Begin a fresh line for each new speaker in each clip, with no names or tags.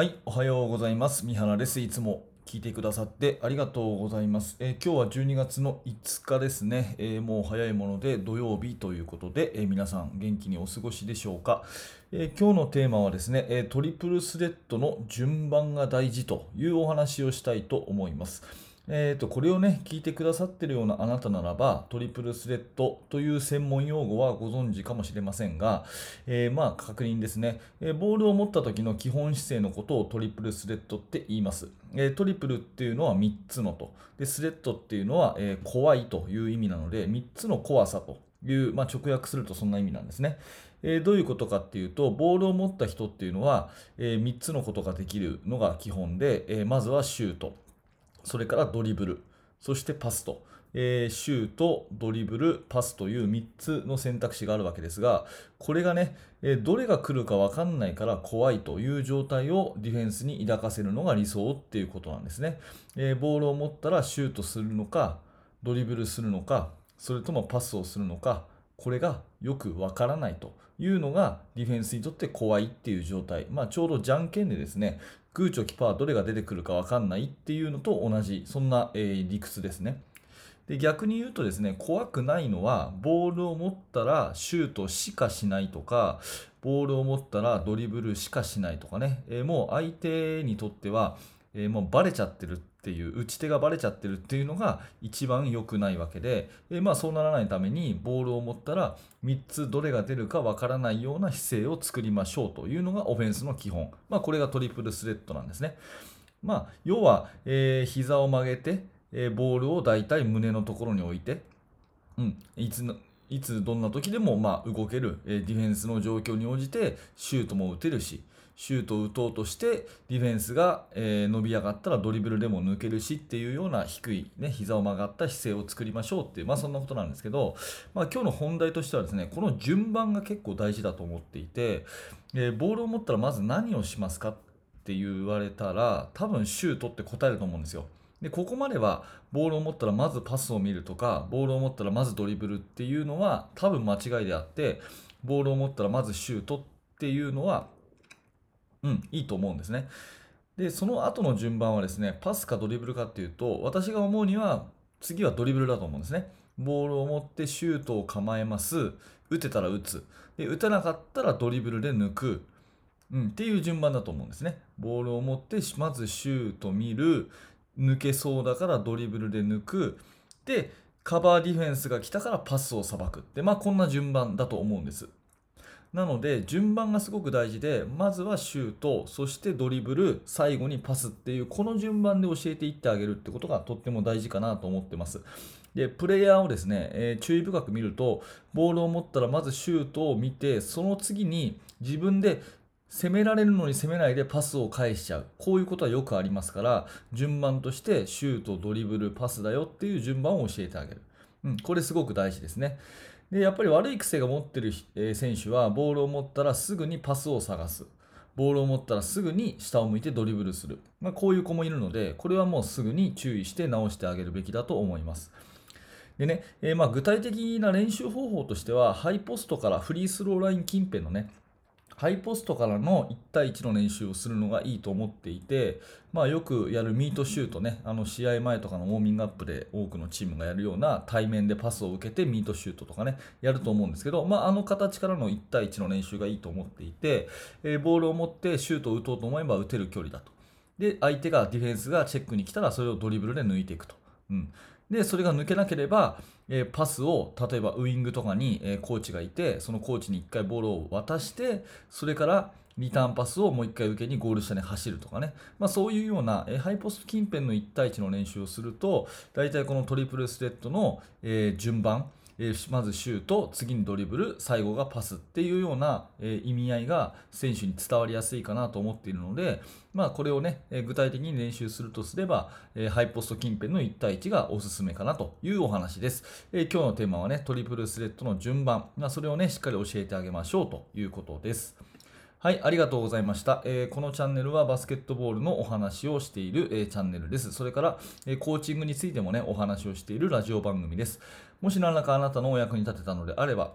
はい、おはようございます。三原です。いつも聞いてくださってありがとうございます。えー今日は12月の5日ですね。えーもう早いもので土曜日ということで、えー皆さん元気にお過ごしでしょうか。えー今日のテーマはですね、えートリプルスレッドの順番が大事というお話をしたいと思います。えー、とこれをね聞いてくださってるようなあなたならばトリプルスレッドという専門用語はご存知かもしれませんが、えーまあ確認ですね、えーボールを持った時の基本姿勢のことをトリプルスレッドって言います、えートリプルっていうのは3つのと。でスレッドっていうのは、え怖いという意味なので3つの怖さという、まあ、直訳するとそんな意味なんですね、えーどういうことかっていうとボールを持った人っていうのは、え3つのことができるのが基本で、えーまずはシュート。それからドリブル、そしてパスと、えーシュート、ドリブル、パスという3つの選択肢があるわけですが、これがね、えどれが来るか分かんないから怖いという状態をディフェンスに抱かせるのが理想っていうことなんですね。えーボールを持ったらシュートするのか、ドリブルするのか、それともパスをするのか、これがよくわからないというのがディフェンスにとって怖いっていう状態、まあ、ちょうどじゃんけんでですねグーチョキパーどれが出てくるか分かんないっていうのと同じそんな、えー理屈ですね。で逆に言うとですね怖くないのはボールを持ったらシュートしかしないとかボールを持ったらドリブルしかしないとかね、えーもう相手にとっては、えーもうバレちゃってるっていう打ち手がバレちゃってるっていうのが一番良くないわけで、えーまあ、そうならないためにボールを持ったら3つどれが出るかわからないような姿勢を作りましょうというのがオフェンスの基本、まあ、これがトリプルスレッドなんですね。まあ、要は、えー膝を曲げて、えーボールをだいたい胸のところに置いて、うん、いついつどんな時でもまあ動ける、えーディフェンスの状況に応じてシュートも打てるしシュートを打とうとしてディフェンスが、え伸び上がったらドリブルでも抜けるしっていうような低い、ね、膝を曲がった姿勢を作りましょうっていう、まあ、そんなことなんですけど、まあ、今日の本題としてはですねこの順番が結構大事だと思っていて、えボールを持ったらまず何をしますかって言われたら多分シュートって答えると思うんですよ。でここまではボールを持ったらまずパスを見るとかボールを持ったらまずドリブルっていうのは多分間違いであってボールを持ったらまずシュートっていうのはうんいいと思うんですね。でその後の順番はですねパスかドリブルかっていうと私が思うには次はドリブルだと思うんですね。ボールを持ってシュートを構えます打てたら打つで打てなかったらドリブルで抜くうん、っていう順番だと思うんですね。ボールを持ってまずシュート見る、抜けそうだからドリブルで抜く、で、カバーディフェンスが来たからパスをさばくって、まあこんな順番だと思うんです。なので順番がすごく大事でまずはシュートそしてドリブル最後にパスっていうこの順番で教えていってあげるってことがとっても大事かなと思ってます。でプレイヤーをですね、えー注意深く見るとボールを持ったらまずシュートを見てその次に自分で攻められるのに攻めないでパスを返しちゃう。こういうことはよくありますから順番としてシュートドリブルパスだよっていう順番を教えてあげる、うん、これすごく大事ですね。でやっぱり悪い癖が持ってるえ選手はボールを持ったらすぐにパスを探す。ボールを持ったらすぐに下を向いてドリブルする、まあ、こういう子もいるのでこれはもうすぐに注意して直してあげるべきだと思います。でね、えーまあ具体的な練習方法としてはハイポストからフリースローライン近辺のねハイポストからの1対1の練習をするのがいいと思っていて、まあ、よくやるミートシュートね、あの試合前とかのウォーミングアップで多くのチームがやるような対面でパスを受けてミートシュートとかね、やると思うんですけど、まあ、あの形からの1対1の練習がいいと思っていて、えーボールを持ってシュートを打とうと思えば打てる距離だと。で、相手がディフェンスがチェックに来たらそれをドリブルで抜いていくと。うん、でそれが抜けなければ、えーパスを例えばウイングとかに、えーコーチがいてそのコーチに1回ボールを渡してそれからリターンパスをもう1回受けにゴール下に走るとかね、まあ、そういうような、えーハイポスト近辺の1対1の練習をすると大体このトリプルスレッドの、え順番えーまずシュート、次にドリブル、最後がパスっていうような、えー意味合いが選手に伝わりやすいかなと思っているので、まあ、これをね、えー具体的に練習するとすれば、えーハイポスト近辺の1対1がおすすめかなというお話です。えー今日のテーマはね、トリプルスレッドの順番、まあ、それをね、しっかり教えてあげましょうということです。はい、ありがとうございました、えーこのチャンネルはバスケットボールのお話をしている、えーチャンネルです。それから、えーコーチングについてもね、お話をしているラジオ番組です。もし何らかあなたのお役に立てたのであれば、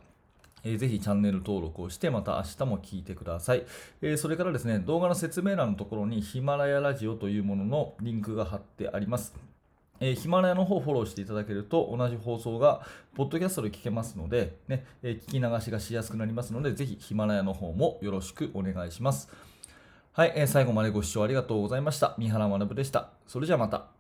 えーぜひチャンネル登録をして、また明日も聞いてください。えそれからですね、動画の説明欄のところにヒマラヤラジオというもののリンクが貼ってあります。えーヒマラヤの方をフォローしていただけると同じ放送がポッドキャストで聞けますので、ねえー聞き流しがしやすくなりますのでぜひヒマラヤの方もよろしくお願いします。はい、えー最後までご視聴ありがとうございました。三原学でした。それじゃあまた。